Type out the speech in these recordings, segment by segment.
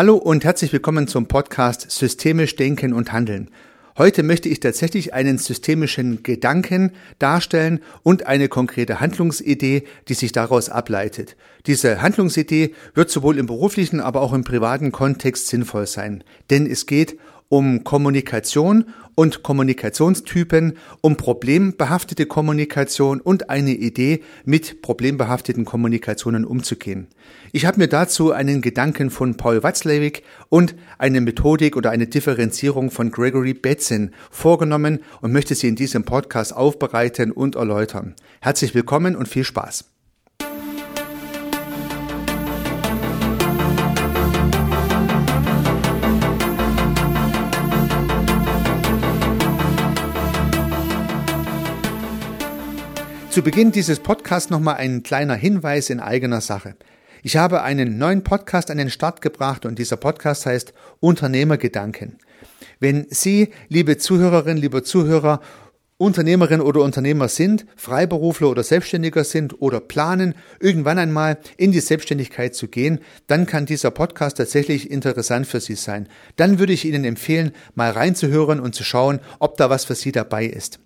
Hallo und herzlich willkommen zum Podcast Systemisch Denken und Handeln. Heute möchte ich tatsächlich einen systemischen Gedanken darstellen und eine konkrete Handlungsidee, die sich daraus ableitet. Diese Handlungsidee wird sowohl im beruflichen, aber auch im privaten Kontext sinnvoll sein, denn es geht um Kommunikation und Kommunikationstypen, um problembehaftete Kommunikation und eine Idee, mit problembehafteten Kommunikationen umzugehen. Ich habe mir dazu einen Gedanken von Paul Watzlawick und eine Methodik oder eine Differenzierung von Gregory Betzin vorgenommen und möchte sie in diesem Podcast aufbereiten und erläutern. Herzlich willkommen und viel Spaß. Zu Beginn dieses Podcasts nochmal ein kleiner Hinweis in eigener Sache. Ich habe einen neuen Podcast an den Start gebracht und dieser Podcast heißt Unternehmergedanken. Wenn Sie, liebe Zuhörerinnen, liebe Zuhörer, Unternehmerin oder Unternehmer sind, Freiberufler oder Selbstständiger sind oder planen, irgendwann einmal in die Selbstständigkeit zu gehen, dann kann dieser Podcast tatsächlich interessant für Sie sein. Dann würde ich Ihnen empfehlen, mal reinzuhören und zu schauen, ob da was für Sie dabei ist.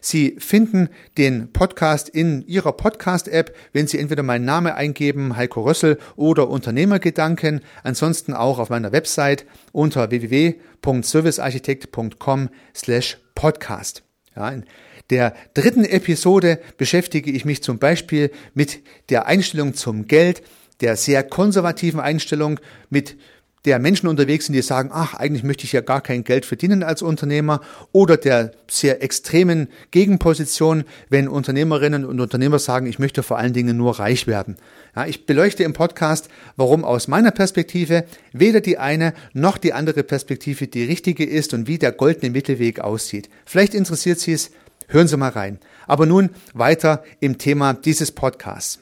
Sie finden den Podcast in Ihrer Podcast-App, wenn Sie entweder meinen Namen eingeben, Heiko Rössel oder Unternehmergedanken, ansonsten auch auf meiner Website unter www.servicearchitekt.com slash podcast. Ja, in der dritten Episode beschäftige ich mich zum Beispiel mit der Einstellung zum Geld, der sehr konservativen Einstellung, mit der Menschen unterwegs sind, die sagen, ach, eigentlich möchte ich ja gar kein Geld verdienen als Unternehmer oder der sehr extremen Gegenposition, wenn Unternehmerinnen und Unternehmer sagen, ich möchte vor allen Dingen nur reich werden. Ja, ich beleuchte im Podcast, warum aus meiner Perspektive weder die eine noch die andere Perspektive die richtige ist und wie der goldene Mittelweg aussieht. Vielleicht interessiert Sie es, hören Sie mal rein. Aber nun weiter im Thema dieses Podcasts.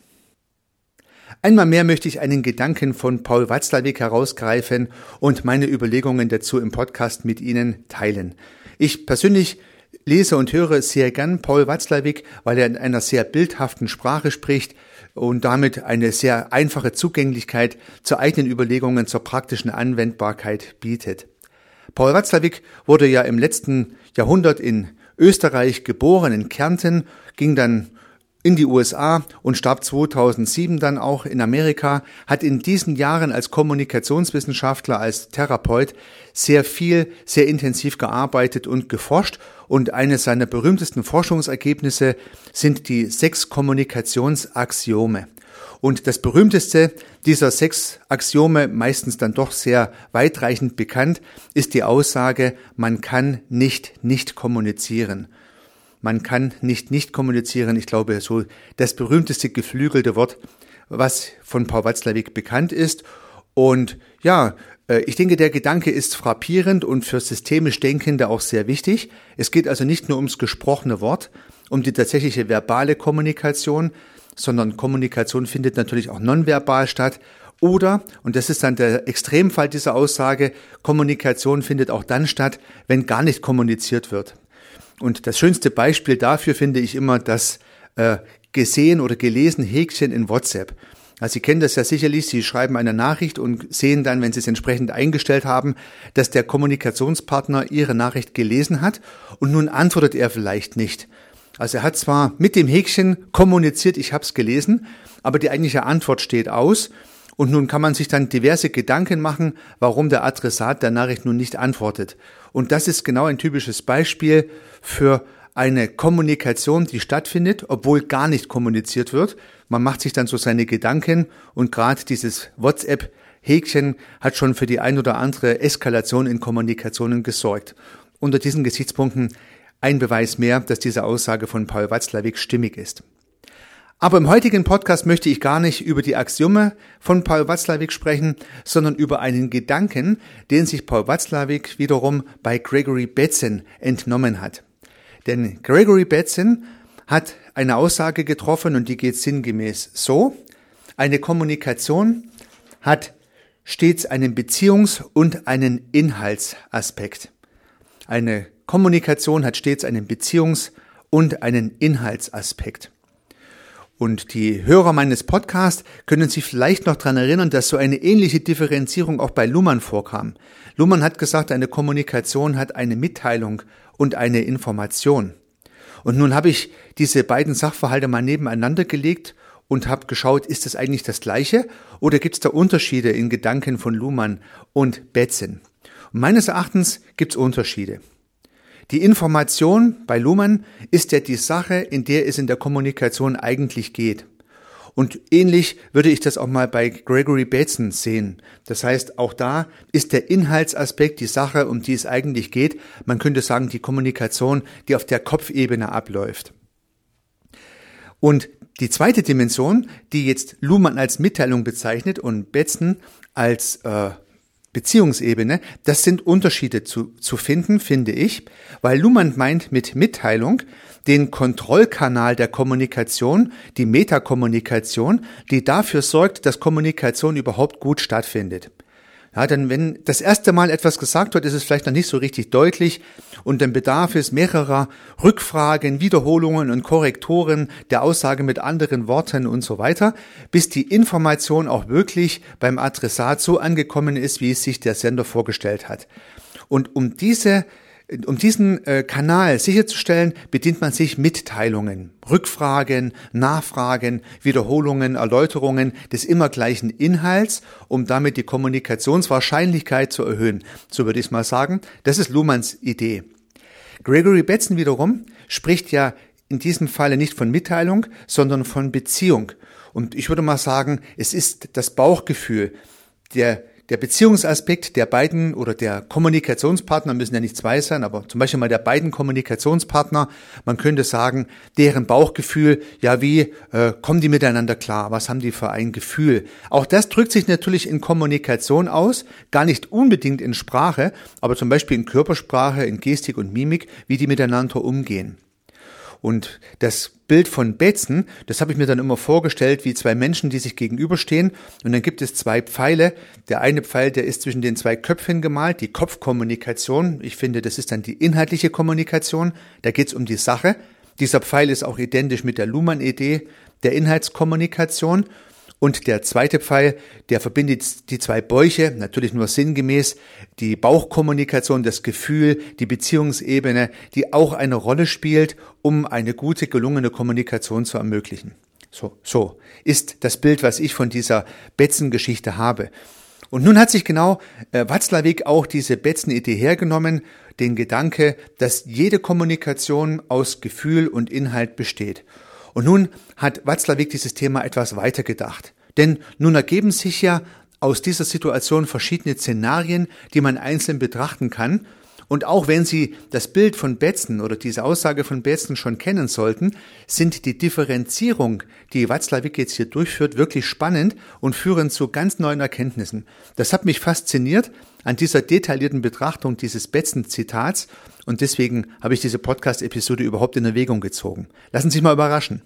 Einmal mehr möchte ich einen Gedanken von Paul Watzlawick herausgreifen und meine Überlegungen dazu im Podcast mit Ihnen teilen. Ich persönlich lese und höre sehr gern Paul Watzlawick, weil er in einer sehr bildhaften Sprache spricht und damit eine sehr einfache Zugänglichkeit zu eigenen Überlegungen zur praktischen Anwendbarkeit bietet. Paul Watzlawick wurde ja im letzten Jahrhundert in Österreich geboren, in Kärnten, ging dann in die USA und starb 2007 dann auch in Amerika, hat in diesen Jahren als Kommunikationswissenschaftler, als Therapeut sehr viel, sehr intensiv gearbeitet und geforscht und eines seiner berühmtesten Forschungsergebnisse sind die sechs Kommunikationsaxiome. Und das berühmteste dieser sechs Axiome, meistens dann doch sehr weitreichend bekannt, ist die Aussage, man kann nicht nicht kommunizieren. Man kann nicht nicht kommunizieren. Ich glaube, so das berühmteste geflügelte Wort, was von Paul Watzlawick bekannt ist. Und ja, äh, ich denke, der Gedanke ist frappierend und für systemisch Denkende auch sehr wichtig. Es geht also nicht nur ums gesprochene Wort, um die tatsächliche verbale Kommunikation, sondern Kommunikation findet natürlich auch nonverbal statt. Oder, und das ist dann der Extremfall dieser Aussage, Kommunikation findet auch dann statt, wenn gar nicht kommuniziert wird. Und das schönste Beispiel dafür finde ich immer das äh, gesehen oder gelesen Häkchen in WhatsApp. Also Sie kennen das ja sicherlich, Sie schreiben eine Nachricht und sehen dann, wenn Sie es entsprechend eingestellt haben, dass der Kommunikationspartner Ihre Nachricht gelesen hat und nun antwortet er vielleicht nicht. Also er hat zwar mit dem Häkchen kommuniziert, ich habe es gelesen, aber die eigentliche Antwort steht aus und nun kann man sich dann diverse Gedanken machen, warum der Adressat der Nachricht nun nicht antwortet. Und das ist genau ein typisches Beispiel für eine Kommunikation, die stattfindet, obwohl gar nicht kommuniziert wird. Man macht sich dann so seine Gedanken und gerade dieses WhatsApp Häkchen hat schon für die ein oder andere Eskalation in Kommunikationen gesorgt. Unter diesen Gesichtspunkten ein Beweis mehr, dass diese Aussage von Paul Watzlawick stimmig ist. Aber im heutigen Podcast möchte ich gar nicht über die Axiome von Paul Watzlawick sprechen, sondern über einen Gedanken, den sich Paul Watzlawick wiederum bei Gregory Betzin entnommen hat. Denn Gregory Betzin hat eine Aussage getroffen und die geht sinngemäß so. Eine Kommunikation hat stets einen Beziehungs- und einen Inhaltsaspekt. Eine Kommunikation hat stets einen Beziehungs- und einen Inhaltsaspekt. Und die Hörer meines Podcasts können sich vielleicht noch dran erinnern, dass so eine ähnliche Differenzierung auch bei Luhmann vorkam. Luhmann hat gesagt, eine Kommunikation hat eine Mitteilung und eine Information. Und nun habe ich diese beiden Sachverhalte mal nebeneinander gelegt und habe geschaut, ist das eigentlich das gleiche oder gibt es da Unterschiede in Gedanken von Luhmann und Betzen? Und meines Erachtens gibt es Unterschiede. Die Information bei Luhmann ist ja die Sache, in der es in der Kommunikation eigentlich geht. Und ähnlich würde ich das auch mal bei Gregory Bateson sehen. Das heißt, auch da ist der Inhaltsaspekt die Sache, um die es eigentlich geht. Man könnte sagen, die Kommunikation, die auf der Kopfebene abläuft. Und die zweite Dimension, die jetzt Luhmann als Mitteilung bezeichnet und Betzen als äh, Beziehungsebene, das sind Unterschiede zu, zu finden, finde ich, weil Luhmann meint mit Mitteilung den Kontrollkanal der Kommunikation, die Metakommunikation, die dafür sorgt, dass Kommunikation überhaupt gut stattfindet. Ja, denn wenn das erste Mal etwas gesagt wird, ist es vielleicht noch nicht so richtig deutlich und dann bedarf es mehrerer Rückfragen, Wiederholungen und Korrektoren der Aussage mit anderen Worten und so weiter, bis die Information auch wirklich beim Adressat so angekommen ist, wie es sich der Sender vorgestellt hat. Und um diese um diesen äh, Kanal sicherzustellen, bedient man sich Mitteilungen, Rückfragen, Nachfragen, Wiederholungen, Erläuterungen des immer gleichen Inhalts, um damit die Kommunikationswahrscheinlichkeit zu erhöhen. So würde ich es mal sagen. Das ist Luhmanns Idee. Gregory Betzen wiederum spricht ja in diesem Falle nicht von Mitteilung, sondern von Beziehung. Und ich würde mal sagen, es ist das Bauchgefühl, der der Beziehungsaspekt der beiden oder der Kommunikationspartner müssen ja nicht zwei sein, aber zum Beispiel mal der beiden Kommunikationspartner, man könnte sagen, deren Bauchgefühl, ja, wie äh, kommen die miteinander klar? Was haben die für ein Gefühl? Auch das drückt sich natürlich in Kommunikation aus, gar nicht unbedingt in Sprache, aber zum Beispiel in Körpersprache, in Gestik und Mimik, wie die miteinander umgehen. Und das Bild von Betzen, das habe ich mir dann immer vorgestellt, wie zwei Menschen, die sich gegenüberstehen. Und dann gibt es zwei Pfeile. Der eine Pfeil, der ist zwischen den zwei Köpfen gemalt, die Kopfkommunikation. Ich finde, das ist dann die inhaltliche Kommunikation. Da geht es um die Sache. Dieser Pfeil ist auch identisch mit der Luhmann-Idee der Inhaltskommunikation. Und der zweite Pfeil, der verbindet die zwei Bäuche, natürlich nur sinngemäß, die Bauchkommunikation, das Gefühl, die Beziehungsebene, die auch eine Rolle spielt, um eine gute, gelungene Kommunikation zu ermöglichen. So, so ist das Bild, was ich von dieser Betzen-Geschichte habe. Und nun hat sich genau äh, Watzlawick auch diese Betzen-Idee hergenommen, den Gedanke, dass jede Kommunikation aus Gefühl und Inhalt besteht. Und nun hat Watzlawick dieses Thema etwas weitergedacht. Denn nun ergeben sich ja aus dieser Situation verschiedene Szenarien, die man einzeln betrachten kann. Und auch wenn Sie das Bild von Betzen oder diese Aussage von Betzen schon kennen sollten, sind die Differenzierung, die Watzlawick jetzt hier durchführt, wirklich spannend und führen zu ganz neuen Erkenntnissen. Das hat mich fasziniert an dieser detaillierten Betrachtung dieses Betzen-Zitats und deswegen habe ich diese Podcast-Episode überhaupt in Erwägung gezogen. Lassen Sie sich mal überraschen.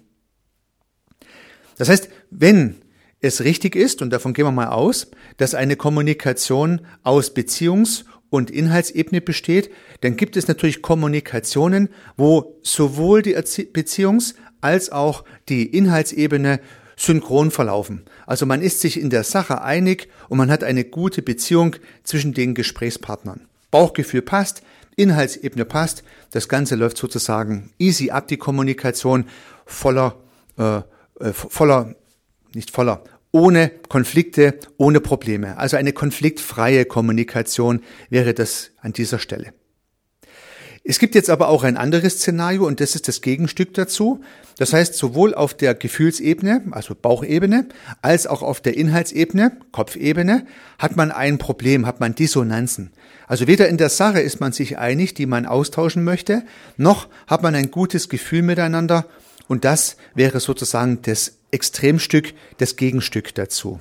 Das heißt, wenn es richtig ist, und davon gehen wir mal aus, dass eine Kommunikation aus Beziehungs- und Inhaltsebene besteht, dann gibt es natürlich Kommunikationen, wo sowohl die Beziehungs- als auch die Inhaltsebene synchron verlaufen. Also man ist sich in der Sache einig und man hat eine gute Beziehung zwischen den Gesprächspartnern. Bauchgefühl passt, Inhaltsebene passt, das Ganze läuft sozusagen easy ab, die Kommunikation voller, äh, äh, voller, nicht voller, ohne Konflikte, ohne Probleme. Also eine konfliktfreie Kommunikation wäre das an dieser Stelle. Es gibt jetzt aber auch ein anderes Szenario und das ist das Gegenstück dazu. Das heißt, sowohl auf der Gefühlsebene, also Bauchebene, als auch auf der Inhaltsebene, Kopfebene, hat man ein Problem, hat man Dissonanzen. Also weder in der Sache ist man sich einig, die man austauschen möchte, noch hat man ein gutes Gefühl miteinander und das wäre sozusagen das Extremstück, das Gegenstück dazu.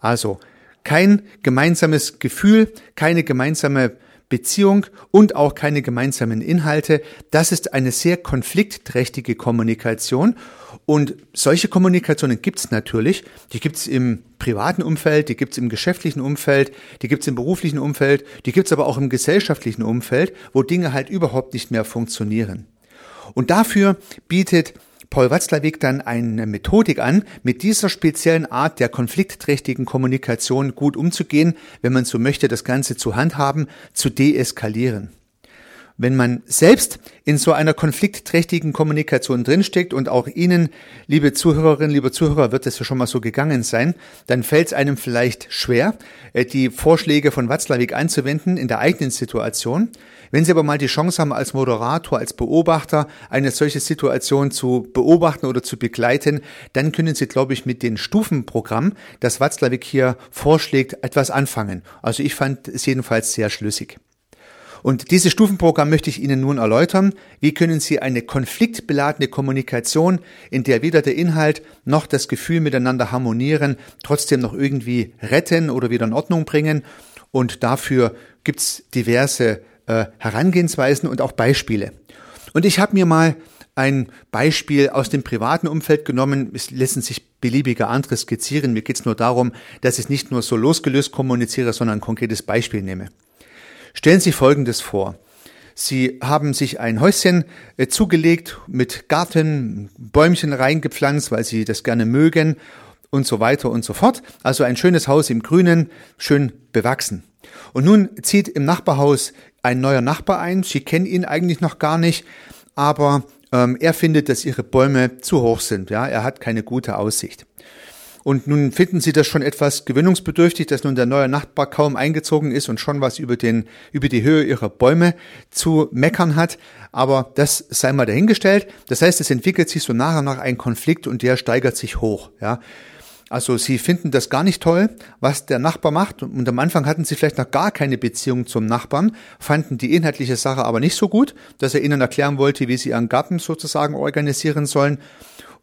Also kein gemeinsames Gefühl, keine gemeinsame Beziehung und auch keine gemeinsamen Inhalte. Das ist eine sehr konfliktträchtige Kommunikation. Und solche Kommunikationen gibt es natürlich. Die gibt es im privaten Umfeld, die gibt es im geschäftlichen Umfeld, die gibt es im beruflichen Umfeld, die gibt es aber auch im gesellschaftlichen Umfeld, wo Dinge halt überhaupt nicht mehr funktionieren. Und dafür bietet Paul Watzlawick dann eine Methodik an, mit dieser speziellen Art der konfliktträchtigen Kommunikation gut umzugehen, wenn man so möchte, das Ganze zu handhaben, zu deeskalieren. Wenn man selbst in so einer konfliktträchtigen Kommunikation drinsteckt und auch Ihnen, liebe Zuhörerinnen, liebe Zuhörer, wird es ja schon mal so gegangen sein, dann fällt es einem vielleicht schwer, äh, die Vorschläge von Watzlawick anzuwenden in der eigenen Situation. Wenn Sie aber mal die Chance haben, als Moderator, als Beobachter eine solche Situation zu beobachten oder zu begleiten, dann können Sie, glaube ich, mit dem Stufenprogramm, das Watzlawick hier vorschlägt, etwas anfangen. Also ich fand es jedenfalls sehr schlüssig. Und dieses Stufenprogramm möchte ich Ihnen nun erläutern. Wie können Sie eine konfliktbeladene Kommunikation, in der weder der Inhalt noch das Gefühl miteinander harmonieren, trotzdem noch irgendwie retten oder wieder in Ordnung bringen? Und dafür gibt's diverse äh, Herangehensweisen und auch Beispiele. Und ich habe mir mal ein Beispiel aus dem privaten Umfeld genommen. Es lassen sich beliebige andere skizzieren. Mir geht es nur darum, dass ich nicht nur so losgelöst kommuniziere, sondern ein konkretes Beispiel nehme. Stellen Sie Folgendes vor. Sie haben sich ein Häuschen äh, zugelegt mit Garten, Bäumchen reingepflanzt, weil Sie das gerne mögen und so weiter und so fort. Also ein schönes Haus im Grünen, schön bewachsen. Und nun zieht im Nachbarhaus ein neuer Nachbar ein. Sie kennen ihn eigentlich noch gar nicht, aber ähm, er findet, dass ihre Bäume zu hoch sind. Ja, er hat keine gute Aussicht. Und nun finden Sie das schon etwas gewöhnungsbedürftig, dass nun der neue Nachbar kaum eingezogen ist und schon was über den, über die Höhe Ihrer Bäume zu meckern hat. Aber das sei mal dahingestellt. Das heißt, es entwickelt sich so nach und nach ein Konflikt und der steigert sich hoch, ja. Also sie finden das gar nicht toll, was der Nachbar macht. Und am Anfang hatten sie vielleicht noch gar keine Beziehung zum Nachbarn, fanden die inhaltliche Sache aber nicht so gut, dass er ihnen erklären wollte, wie sie ihren Garten sozusagen organisieren sollen.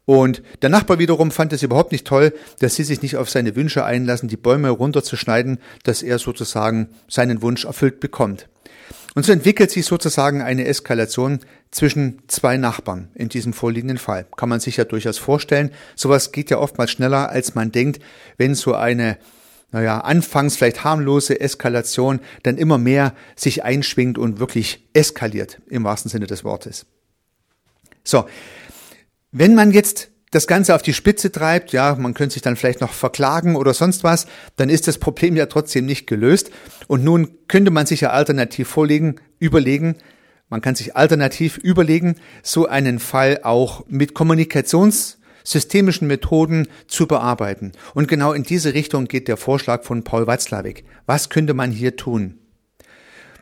Und der Nachbar wiederum fand es überhaupt nicht toll, dass sie sich nicht auf seine Wünsche einlassen, die Bäume runterzuschneiden, dass er sozusagen seinen Wunsch erfüllt bekommt. Und so entwickelt sich sozusagen eine Eskalation zwischen zwei Nachbarn in diesem vorliegenden Fall. Kann man sich ja durchaus vorstellen. Sowas geht ja oftmals schneller, als man denkt, wenn so eine naja, anfangs vielleicht harmlose Eskalation dann immer mehr sich einschwingt und wirklich eskaliert, im wahrsten Sinne des Wortes. So, wenn man jetzt das Ganze auf die Spitze treibt, ja, man könnte sich dann vielleicht noch verklagen oder sonst was, dann ist das Problem ja trotzdem nicht gelöst. Und nun könnte man sich ja alternativ vorlegen, überlegen, man kann sich alternativ überlegen, so einen Fall auch mit kommunikationssystemischen Methoden zu bearbeiten. Und genau in diese Richtung geht der Vorschlag von Paul Watzlawick. Was könnte man hier tun?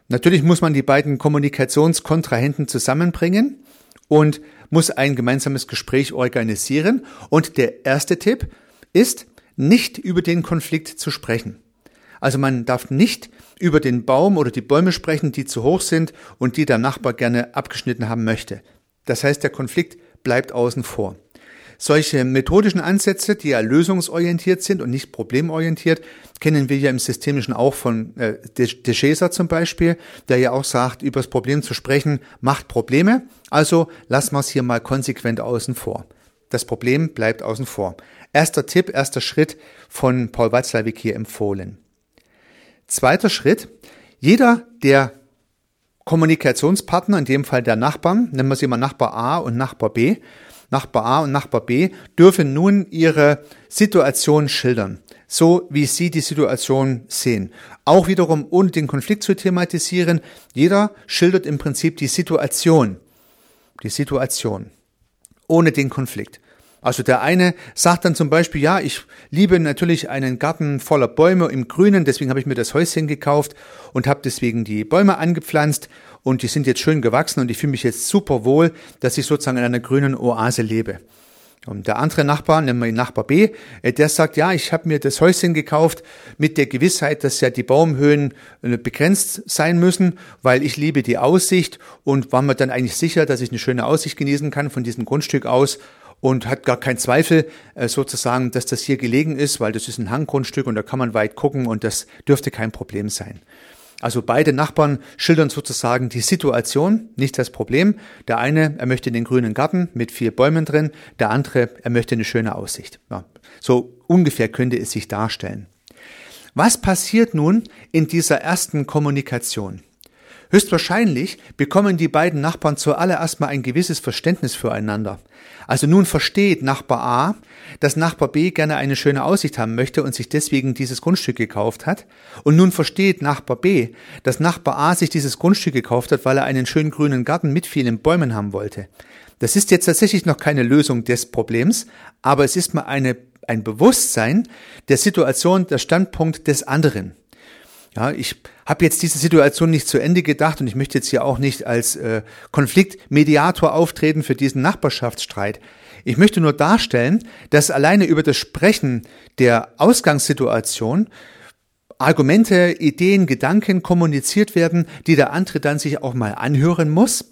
Natürlich muss man die beiden Kommunikationskontrahenten zusammenbringen und muss ein gemeinsames Gespräch organisieren. Und der erste Tipp ist, nicht über den Konflikt zu sprechen. Also man darf nicht über den Baum oder die Bäume sprechen, die zu hoch sind und die der Nachbar gerne abgeschnitten haben möchte. Das heißt, der Konflikt bleibt außen vor. Solche methodischen Ansätze, die ja lösungsorientiert sind und nicht problemorientiert, kennen wir ja im Systemischen auch von äh, De Chaser zum Beispiel, der ja auch sagt, über das Problem zu sprechen macht Probleme. Also lassen wir es hier mal konsequent außen vor. Das Problem bleibt außen vor. Erster Tipp, erster Schritt von Paul Watzlawick hier empfohlen. Zweiter Schritt, jeder der Kommunikationspartner, in dem Fall der Nachbarn, nennen wir sie mal Nachbar A und Nachbar B, Nachbar A und Nachbar B dürfen nun ihre Situation schildern, so wie sie die Situation sehen. Auch wiederum ohne den Konflikt zu thematisieren. Jeder schildert im Prinzip die Situation. Die Situation. Ohne den Konflikt. Also der eine sagt dann zum Beispiel, ja, ich liebe natürlich einen Garten voller Bäume im Grünen, deswegen habe ich mir das Häuschen gekauft und habe deswegen die Bäume angepflanzt und die sind jetzt schön gewachsen und ich fühle mich jetzt super wohl, dass ich sozusagen in einer grünen Oase lebe. Und der andere Nachbar, nennen wir ihn Nachbar B, äh, der sagt, ja, ich habe mir das Häuschen gekauft mit der Gewissheit, dass ja die Baumhöhen äh, begrenzt sein müssen, weil ich liebe die Aussicht und war mir dann eigentlich sicher, dass ich eine schöne Aussicht genießen kann von diesem Grundstück aus und hat gar keinen Zweifel äh, sozusagen, dass das hier gelegen ist, weil das ist ein Hanggrundstück und da kann man weit gucken und das dürfte kein Problem sein. Also beide Nachbarn schildern sozusagen die Situation, nicht das Problem. Der eine, er möchte den grünen Garten mit vier Bäumen drin, der andere, er möchte eine schöne Aussicht. Ja, so ungefähr könnte es sich darstellen. Was passiert nun in dieser ersten Kommunikation? Höchstwahrscheinlich bekommen die beiden Nachbarn zuallererst mal ein gewisses Verständnis füreinander. Also nun versteht Nachbar A, dass Nachbar B gerne eine schöne Aussicht haben möchte und sich deswegen dieses Grundstück gekauft hat. Und nun versteht Nachbar B, dass Nachbar A sich dieses Grundstück gekauft hat, weil er einen schönen grünen Garten mit vielen Bäumen haben wollte. Das ist jetzt tatsächlich noch keine Lösung des Problems, aber es ist mal eine, ein Bewusstsein der Situation, der Standpunkt des anderen. Ja, ich habe jetzt diese Situation nicht zu Ende gedacht und ich möchte jetzt hier auch nicht als äh, Konfliktmediator auftreten für diesen Nachbarschaftsstreit. Ich möchte nur darstellen, dass alleine über das Sprechen der Ausgangssituation Argumente, Ideen, Gedanken kommuniziert werden, die der andere dann sich auch mal anhören muss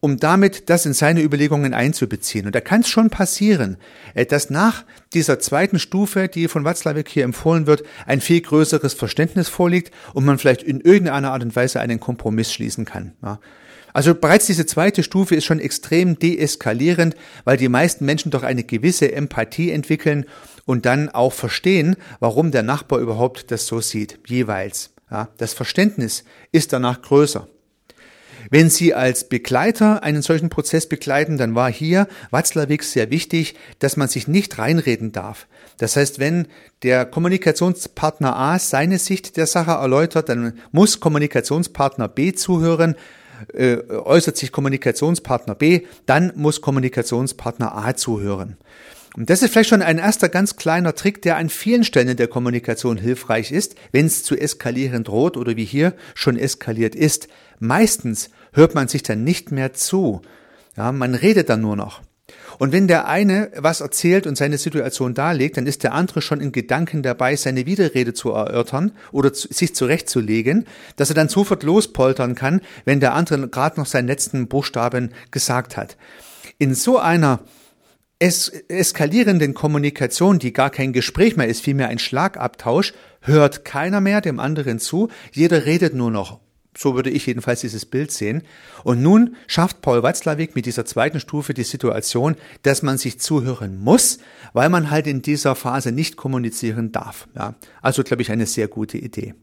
um damit das in seine Überlegungen einzubeziehen. Und da kann es schon passieren, äh, dass nach dieser zweiten Stufe, die von Watzlawick hier empfohlen wird, ein viel größeres Verständnis vorliegt und man vielleicht in irgendeiner Art und Weise einen Kompromiss schließen kann. Also bereits diese zweite Stufe ist schon extrem deeskalierend, weil die meisten Menschen doch eine gewisse Empathie entwickeln und dann auch verstehen, warum der Nachbar überhaupt das so sieht, jeweils. Das Verständnis ist danach größer. Wenn Sie als Begleiter einen solchen Prozess begleiten, dann war hier Watzlawick sehr wichtig, dass man sich nicht reinreden darf. Das heißt, wenn der Kommunikationspartner A seine Sicht der Sache erläutert, dann muss Kommunikationspartner B zuhören, äh, äußert sich Kommunikationspartner B, dann muss Kommunikationspartner A zuhören. Und das ist vielleicht schon ein erster ganz kleiner Trick, der an vielen Stellen der Kommunikation hilfreich ist, wenn es zu eskalieren droht oder wie hier schon eskaliert ist. Meistens hört man sich dann nicht mehr zu. Ja, man redet dann nur noch. Und wenn der eine was erzählt und seine Situation darlegt, dann ist der andere schon in Gedanken dabei, seine Widerrede zu erörtern oder zu, sich zurechtzulegen, dass er dann sofort lospoltern kann, wenn der andere gerade noch seinen letzten Buchstaben gesagt hat. In so einer es eskalierenden Kommunikation, die gar kein Gespräch mehr ist, vielmehr ein Schlagabtausch, hört keiner mehr dem anderen zu, jeder redet nur noch. So würde ich jedenfalls dieses Bild sehen. Und nun schafft Paul Watzlawick mit dieser zweiten Stufe die Situation, dass man sich zuhören muss, weil man halt in dieser Phase nicht kommunizieren darf. Ja, also glaube ich eine sehr gute Idee.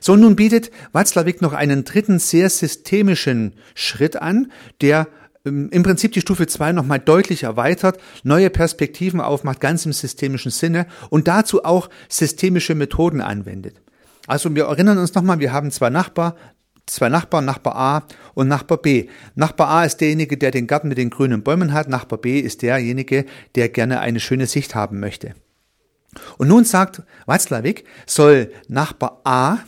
So, nun bietet Watzlawick noch einen dritten sehr systemischen Schritt an, der im Prinzip die Stufe 2 nochmal deutlich erweitert, neue Perspektiven aufmacht, ganz im systemischen Sinne und dazu auch systemische Methoden anwendet. Also wir erinnern uns nochmal, wir haben zwei Nachbar, zwei Nachbarn, Nachbar A und Nachbar B. Nachbar A ist derjenige, der den Garten mit den grünen Bäumen hat, Nachbar B ist derjenige, der gerne eine schöne Sicht haben möchte. Und nun sagt Watzlawick, soll Nachbar A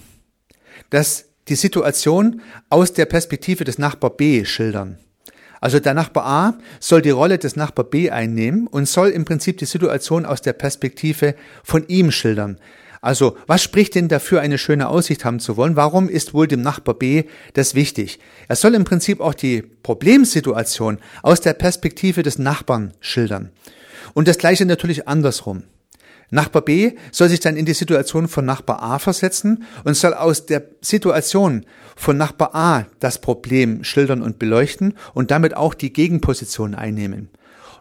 das die Situation aus der Perspektive des Nachbar B schildern. Also der Nachbar A soll die Rolle des Nachbar B einnehmen und soll im Prinzip die Situation aus der Perspektive von ihm schildern. Also, was spricht denn dafür, eine schöne Aussicht haben zu wollen? Warum ist wohl dem Nachbar B das wichtig? Er soll im Prinzip auch die Problemsituation aus der Perspektive des Nachbarn schildern. Und das gleiche natürlich andersrum. Nachbar B soll sich dann in die Situation von Nachbar A versetzen und soll aus der Situation von Nachbar A das Problem schildern und beleuchten und damit auch die Gegenposition einnehmen.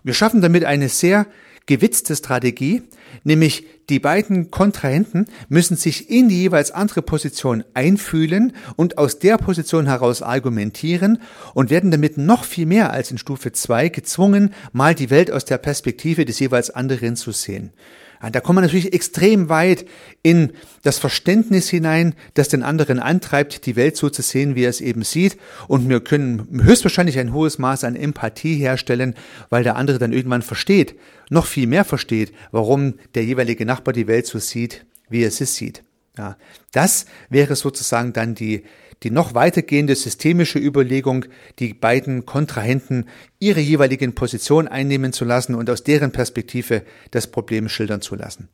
Wir schaffen damit eine sehr gewitzte Strategie, nämlich die beiden Kontrahenten müssen sich in die jeweils andere Position einfühlen und aus der Position heraus argumentieren und werden damit noch viel mehr als in Stufe 2 gezwungen, mal die Welt aus der Perspektive des jeweils anderen zu sehen. Da kommt man natürlich extrem weit in das Verständnis hinein, das den anderen antreibt, die Welt so zu sehen, wie er es eben sieht. Und wir können höchstwahrscheinlich ein hohes Maß an Empathie herstellen, weil der andere dann irgendwann versteht, noch viel mehr versteht, warum der jeweilige Nachbar die Welt so sieht, wie er sie sieht. Ja, das wäre sozusagen dann die die noch weitergehende systemische Überlegung, die beiden Kontrahenten ihre jeweiligen Positionen einnehmen zu lassen und aus deren Perspektive das Problem schildern zu lassen.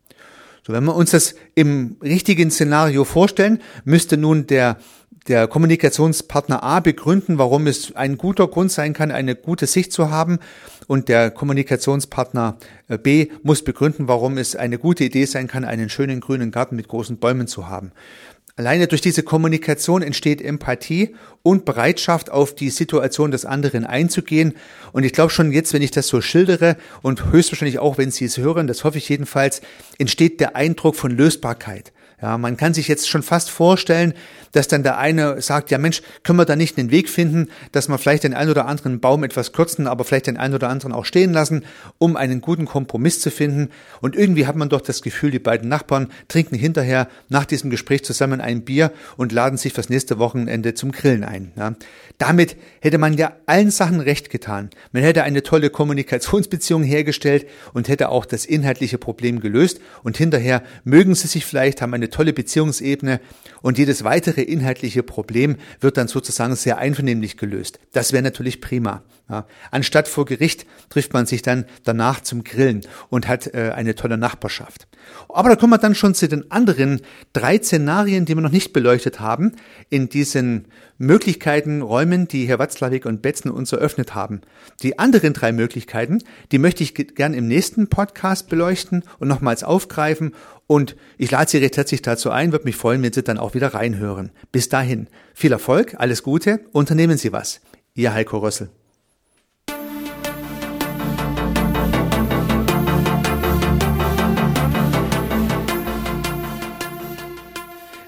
So, wenn wir uns das im richtigen Szenario vorstellen, müsste nun der der Kommunikationspartner A begründen, warum es ein guter Grund sein kann, eine gute Sicht zu haben. Und der Kommunikationspartner äh, B muss begründen, warum es eine gute Idee sein kann, einen schönen grünen Garten mit großen Bäumen zu haben. Alleine durch diese Kommunikation entsteht Empathie und Bereitschaft, auf die Situation des anderen einzugehen. Und ich glaube schon jetzt, wenn ich das so schildere und höchstwahrscheinlich auch, wenn Sie es hören, das hoffe ich jedenfalls, entsteht der Eindruck von Lösbarkeit. Ja, man kann sich jetzt schon fast vorstellen, dass dann der eine sagt, ja Mensch, können wir da nicht einen Weg finden, dass wir vielleicht den einen oder anderen Baum etwas kürzen, aber vielleicht den einen oder anderen auch stehen lassen, um einen guten Kompromiss zu finden. Und irgendwie hat man doch das Gefühl, die beiden Nachbarn trinken hinterher nach diesem Gespräch zusammen ein Bier und laden sich fürs nächste Wochenende zum Grillen ein. Ja. Damit hätte man ja allen Sachen recht getan. Man hätte eine tolle Kommunikationsbeziehung hergestellt und hätte auch das inhaltliche Problem gelöst und hinterher mögen sie sich vielleicht, haben eine tolle Beziehungsebene und jedes weitere inhaltliche Problem wird dann sozusagen sehr einvernehmlich gelöst. Das wäre natürlich prima. Ja. Anstatt vor Gericht trifft man sich dann danach zum Grillen und hat äh, eine tolle Nachbarschaft. Aber da kommen wir dann schon zu den anderen drei Szenarien, die wir noch nicht beleuchtet haben, in diesen Möglichkeiten, Räumen, die Herr Watzlawick und Betzen uns eröffnet haben. Die anderen drei Möglichkeiten, die möchte ich gern im nächsten Podcast beleuchten und nochmals aufgreifen und ich lade Sie recht herzlich dazu ein, würde mich freuen, wenn Sie dann auch wieder reinhören. Bis dahin, viel Erfolg, alles Gute, unternehmen Sie was. Ihr Heiko Rössel.